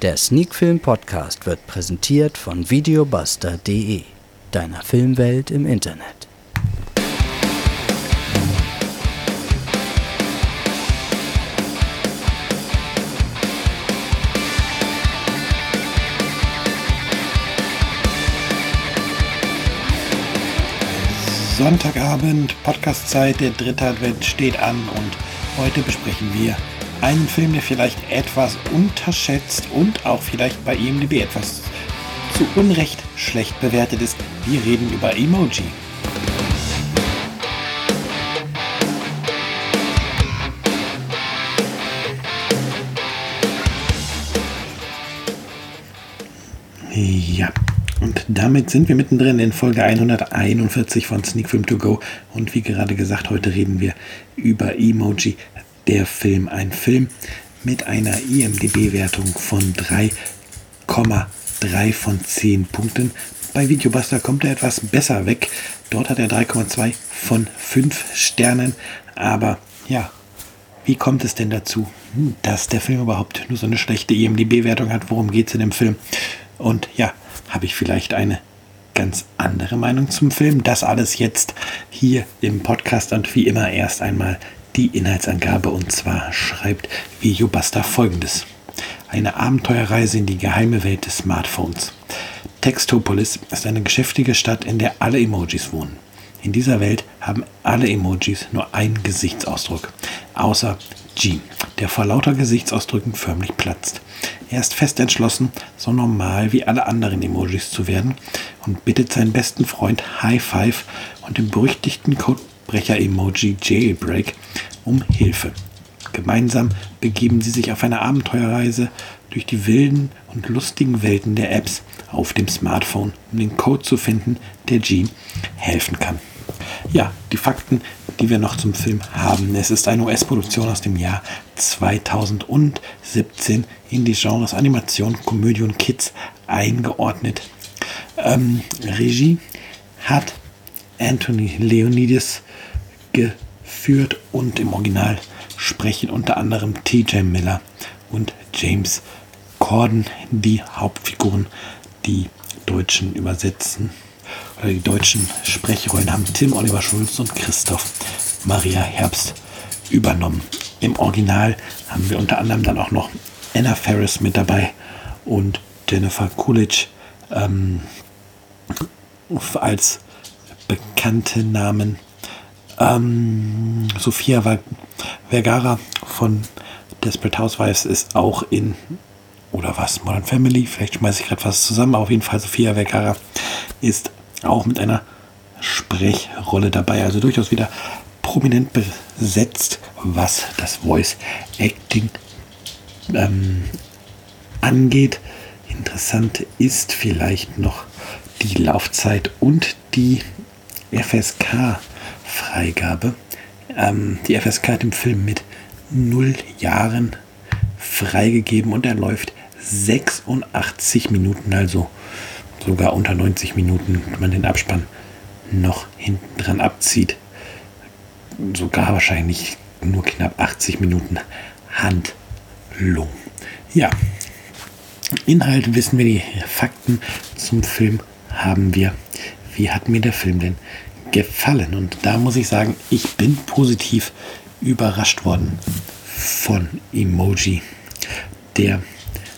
Der Sneakfilm Podcast wird präsentiert von videobuster.de, deiner Filmwelt im Internet. Sonntagabend, Podcastzeit, der dritte Advent steht an und heute besprechen wir einen Film, der vielleicht etwas unterschätzt und auch vielleicht bei IMDb etwas zu Unrecht schlecht bewertet ist. Wir reden über Emoji. Ja, und damit sind wir mittendrin in Folge 141 von Sneak Film To Go. Und wie gerade gesagt, heute reden wir über Emoji, der Film. Ein Film mit einer IMDB-Wertung von 3,3 von 10 Punkten. Bei Videobuster kommt er etwas besser weg. Dort hat er 3,2 von 5 Sternen. Aber ja, wie kommt es denn dazu, dass der Film überhaupt nur so eine schlechte IMDB-Wertung hat? Worum geht es in dem Film? Und ja, habe ich vielleicht eine ganz andere Meinung zum Film? Das alles jetzt hier im Podcast und wie immer erst einmal die Inhaltsangabe und zwar schreibt Videobuster folgendes. Eine Abenteuerreise in die geheime Welt des Smartphones. Textopolis ist eine geschäftige Stadt, in der alle Emojis wohnen. In dieser Welt haben alle Emojis nur einen Gesichtsausdruck, außer G, der vor lauter Gesichtsausdrücken förmlich platzt. Er ist fest entschlossen, so normal wie alle anderen Emojis zu werden und bittet seinen besten Freund High Five und den berüchtigten Codebrecher-Emoji Jailbreak um Hilfe. Gemeinsam begeben sie sich auf eine Abenteuerreise durch die wilden und lustigen Welten der Apps auf dem Smartphone, um den Code zu finden, der Gene helfen kann. Ja, die Fakten, die wir noch zum Film haben. Es ist eine US-Produktion aus dem Jahr 2017 in die Genres Animation, Komödie und Kids eingeordnet. Ähm, Regie hat Anthony Leonidas geführt und im Original sprechen unter anderem TJ Miller und James Corden die Hauptfiguren, die Deutschen übersetzen oder die deutschen Sprechrollen haben Tim Oliver Schulz und Christoph Maria Herbst übernommen. Im Original haben wir unter anderem dann auch noch Anna Ferris mit dabei und Jennifer Coolidge ähm, als bekannte Namen. Ähm, Sophia Vergara von Desperate Housewives ist auch in oder was, Modern Family, vielleicht schmeiße ich gerade was zusammen, aber auf jeden Fall Sophia Vergara ist auch mit einer Sprechrolle dabei, also durchaus wieder prominent besetzt, was das Voice Acting ähm, angeht. Interessant ist vielleicht noch die Laufzeit und die FSK-Freigabe. Ähm, die FSK hat im Film mit 0 Jahren freigegeben und er läuft 86 Minuten, also sogar unter 90 Minuten, wenn man den Abspann noch hinten dran abzieht. Sogar wahrscheinlich nur knapp 80 Minuten Handlung. Ja, Inhalt wissen wir, die Fakten zum Film haben wir. Wie hat mir der Film denn gefallen? Und da muss ich sagen, ich bin positiv überrascht worden von Emoji, der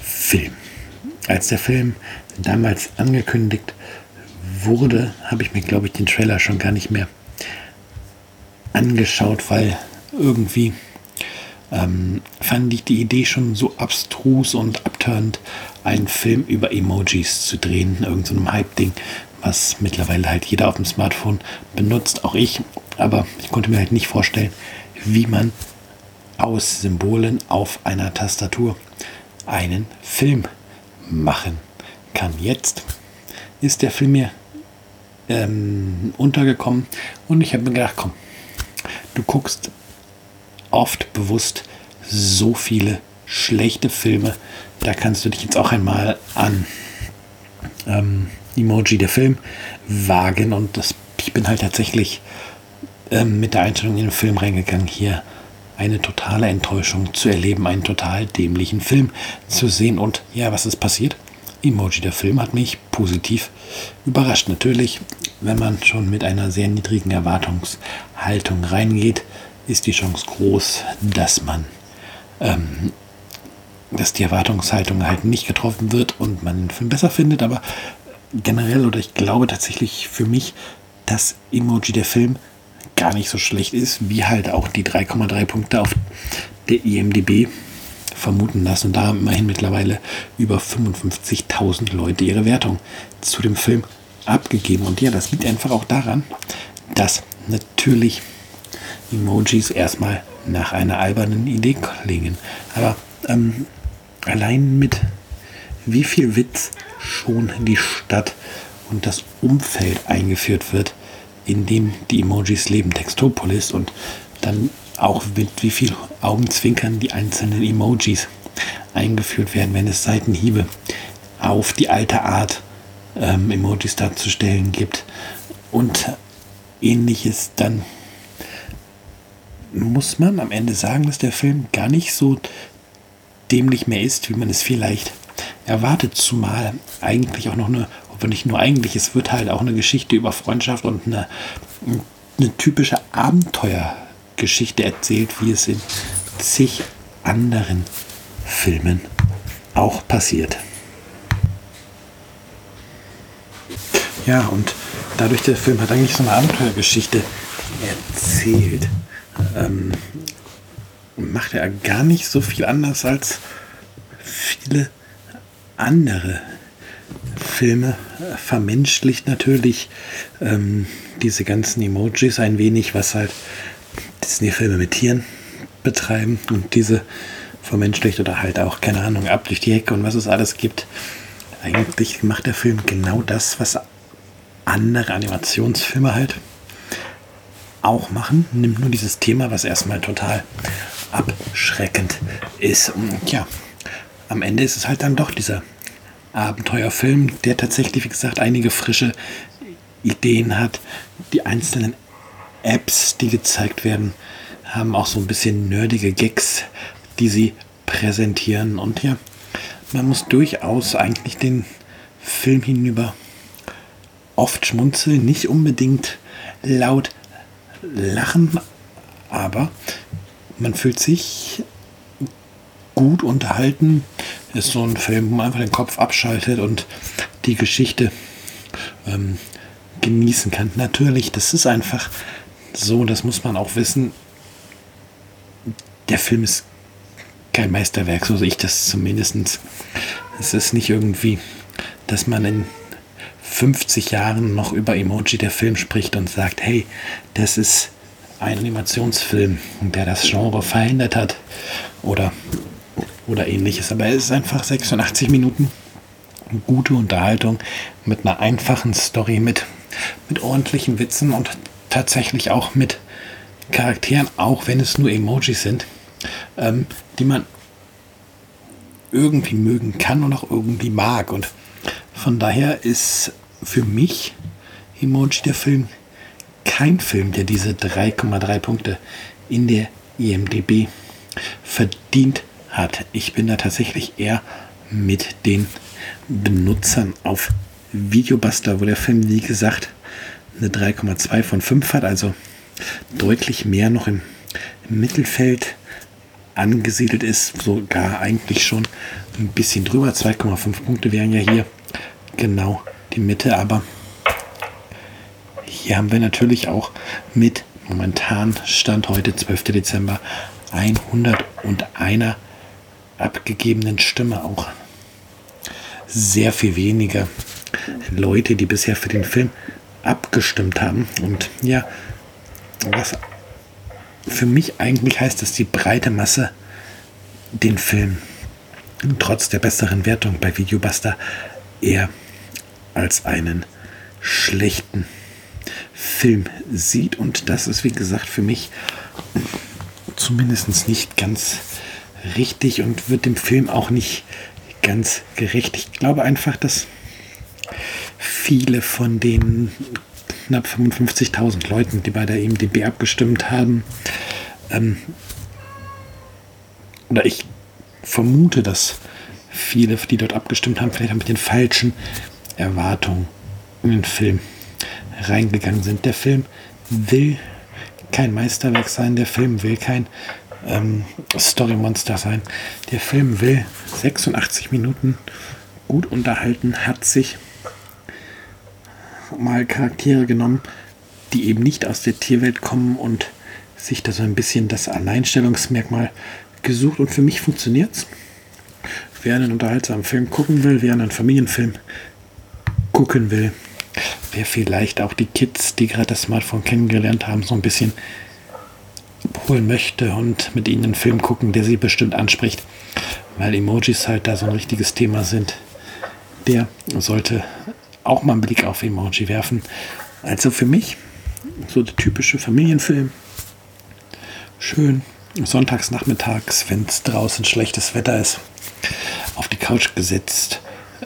Film. Als der Film damals angekündigt wurde, habe ich mir, glaube ich, den Trailer schon gar nicht mehr angeschaut, weil irgendwie ähm, fand ich die Idee schon so abstrus und abturnt, einen Film über Emojis zu drehen, irgendeinem so Hype-Ding, was mittlerweile halt jeder auf dem Smartphone benutzt, auch ich. Aber ich konnte mir halt nicht vorstellen, wie man aus Symbolen auf einer Tastatur einen Film machen kann. Jetzt ist der Film mir ähm, untergekommen und ich habe mir gedacht, komm, du guckst oft bewusst so viele schlechte Filme, da kannst du dich jetzt auch einmal an ähm, Emoji der Film wagen und das, ich bin halt tatsächlich ähm, mit der Einstellung in den Film reingegangen. Hier eine totale Enttäuschung zu erleben, einen total dämlichen Film zu sehen. Und ja, was ist passiert? Emoji, der Film hat mich positiv überrascht. Natürlich, wenn man schon mit einer sehr niedrigen Erwartungshaltung reingeht, ist die Chance groß, dass man, ähm, dass die Erwartungshaltung halt nicht getroffen wird und man den Film besser findet. Aber generell, oder ich glaube tatsächlich für mich, dass Emoji der Film gar nicht so schlecht ist, wie halt auch die 3,3 Punkte auf der IMDB vermuten lassen. Und da haben immerhin mittlerweile über 55.000 Leute ihre Wertung zu dem Film abgegeben. Und ja, das liegt einfach auch daran, dass natürlich Emojis erstmal nach einer albernen Idee klingen. Aber ähm, allein mit wie viel Witz schon die Stadt und das Umfeld eingeführt wird, in dem die Emojis leben, Textopolis und dann auch mit wie viel Augenzwinkern die einzelnen Emojis eingeführt werden, wenn es Seitenhiebe auf die alte Art ähm, Emojis darzustellen gibt und ähnliches, dann muss man am Ende sagen, dass der Film gar nicht so dämlich mehr ist, wie man es vielleicht erwartet, zumal eigentlich auch noch eine, aber nicht nur eigentlich, es wird halt auch eine Geschichte über Freundschaft und eine, eine typische Abenteuergeschichte erzählt, wie es in zig anderen Filmen auch passiert. Ja, und dadurch der Film hat eigentlich so eine Abenteuergeschichte erzählt. Ähm, macht er gar nicht so viel anders als viele andere Filme. Vermenschlicht natürlich ähm, diese ganzen Emojis ein wenig, was halt Disney-Filme mit Tieren betreiben und diese vermenschlicht oder halt auch, keine Ahnung, ab durch die Hecke und was es alles gibt. Eigentlich macht der Film genau das, was andere Animationsfilme halt auch machen. Nimmt nur dieses Thema, was erstmal total abschreckend ist. Und ja, am Ende ist es halt dann doch dieser Abenteuerfilm, der tatsächlich, wie gesagt, einige frische Ideen hat. Die einzelnen Apps, die gezeigt werden, haben auch so ein bisschen nerdige Gags, die sie präsentieren. Und ja, man muss durchaus eigentlich den Film hinüber oft schmunzeln, nicht unbedingt laut lachen, aber man fühlt sich gut unterhalten. Ist so ein Film, wo man einfach den Kopf abschaltet und die Geschichte ähm, genießen kann. Natürlich, das ist einfach so, das muss man auch wissen. Der Film ist kein Meisterwerk, so sehe ich das zumindest. Es ist nicht irgendwie, dass man in 50 Jahren noch über Emoji der Film spricht und sagt, hey, das ist ein Animationsfilm, der das Genre verändert hat oder, oder ähnliches. Aber es ist einfach 86 Minuten gute Unterhaltung mit einer einfachen Story, mit, mit ordentlichen Witzen und tatsächlich auch mit Charakteren, auch wenn es nur Emojis sind, ähm, die man irgendwie mögen kann und auch irgendwie mag. Und von daher ist für mich Emoji der Film kein Film, der diese 3,3 Punkte in der IMDB verdient hat. Ich bin da tatsächlich eher mit den Benutzern auf Videobuster, wo der Film, wie gesagt, eine 3,2 von 5 hat, also deutlich mehr noch im, Mittelfeld angesiedelt ist, sogar eigentlich schon ein bisschen drüber. 2,5 Punkte wären ja hier genau die Mitte, aber hier haben wir natürlich auch mit momentan Stand heute 12. Dezember 101 abgegebenen Stimme auch sehr viel weniger Leute, die bisher für den Film abgestimmt haben. Und ja, was für mich eigentlich heißt, dass die breite Masse den Film trotz der besseren Wertung bei Videobuster eher als einen schlechten Film sieht. Und das ist, wie gesagt, für mich zumindest nicht ganz richtig und wird dem Film auch nicht ganz gerecht. Ich glaube einfach, dass viele von den knapp 55.000 Leuten, die bei der IMDB abgestimmt haben, ähm, oder ich vermute, dass viele, die dort abgestimmt haben, vielleicht mit den falschen Erwartungen in den Film reingegangen sind. Der Film will kein Meisterwerk sein, der Film will kein ähm, Story-Monster sein. Der Film will 86 Minuten gut unterhalten, hat sich mal Charaktere genommen, die eben nicht aus der Tierwelt kommen und sich da so ein bisschen das Alleinstellungsmerkmal gesucht und für mich funktioniert es. Wer einen unterhaltsamen Film gucken will, wer einen Familienfilm gucken will, wer vielleicht auch die Kids, die gerade das Smartphone kennengelernt haben, so ein bisschen holen möchte und mit ihnen einen Film gucken, der sie bestimmt anspricht, weil Emojis halt da so ein richtiges Thema sind, der sollte auch mal einen Blick auf Emoji werfen. Also für mich so der typische Familienfilm. Schön sonntags nachmittags, wenn es draußen schlechtes Wetter ist, auf die Couch gesetzt,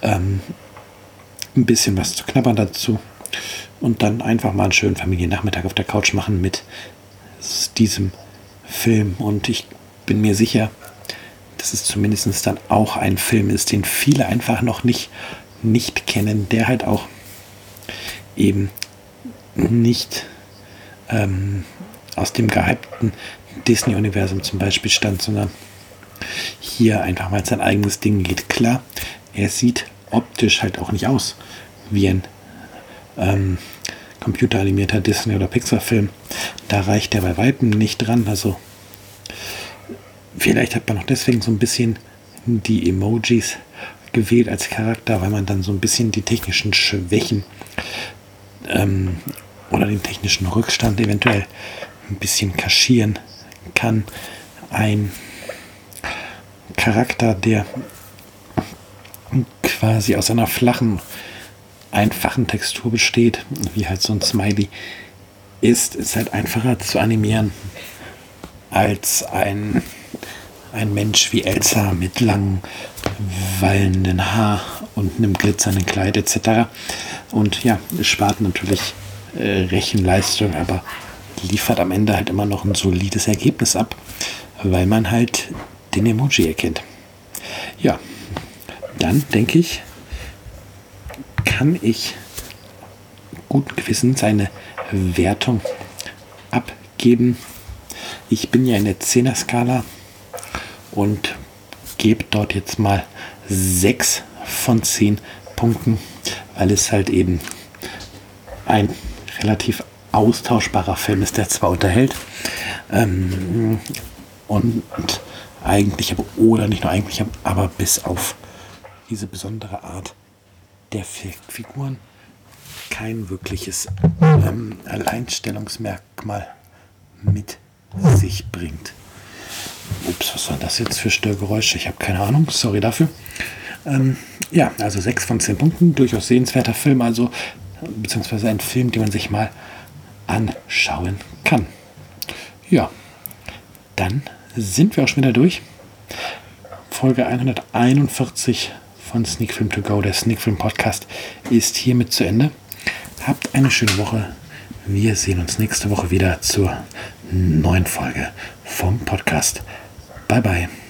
ähm, ein bisschen was zu knabbern dazu und dann einfach mal einen schönen Familiennachmittag auf der Couch machen mit diesem Film. Und ich bin mir sicher, dass es zumindest dann auch ein Film ist, den viele einfach noch nicht, nicht kennen, der halt auch eben nicht ähm, aus dem gehypten Disney-Universum zum Beispiel stand, sondern hier einfach mal sein eigenes Ding geht. Klar, er sieht optisch halt auch nicht aus wie ein ähm, computeranimierter Disney- oder Pixar-Film. Da reicht er bei Weitem nicht dran. Also vielleicht hat man auch deswegen so ein bisschen die Emojis gewählt als Charakter, weil man dann so ein bisschen die technischen Schwächen ähm, oder den technischen Rückstand eventuell ein bisschen kaschieren kann. Ein Charakter, der quasi aus einer flachen, einfachen Textur besteht, wie halt so ein Smiley ist, ist halt einfacher zu animieren als ein, ein Mensch wie Elsa mit langen, wallenden Haar und einem glitzernden Kleid etc. Und ja, es spart natürlich äh, Rechenleistung, aber liefert am Ende halt immer noch ein solides Ergebnis ab, weil man halt den Emoji erkennt. Ja, dann denke ich, kann ich guten Gewissen seine Wertung abgeben. Ich bin ja in der 10er Skala und gebe dort jetzt mal 6 von 10 Punkten, weil es halt eben ein relativ austauschbarer Film ist, der zwar unterhält ähm, und eigentlich, oder nicht nur eigentlich, aber bis auf diese besondere Art der Figuren kein wirkliches ähm, Alleinstellungsmerkmal mit sich bringt. Ups, was waren das jetzt für Störgeräusche? Ich habe keine Ahnung, sorry dafür. Ähm, ja, also 6 von 10 Punkten, durchaus sehenswerter Film, also beziehungsweise ein Film, den man sich mal anschauen kann. Ja, dann sind wir auch schon wieder durch. Folge 141 von Sneak Film To Go, der Sneak Film Podcast, ist hiermit zu Ende. Habt eine schöne Woche. Wir sehen uns nächste Woche wieder zur neuen Folge vom Podcast. Bye bye.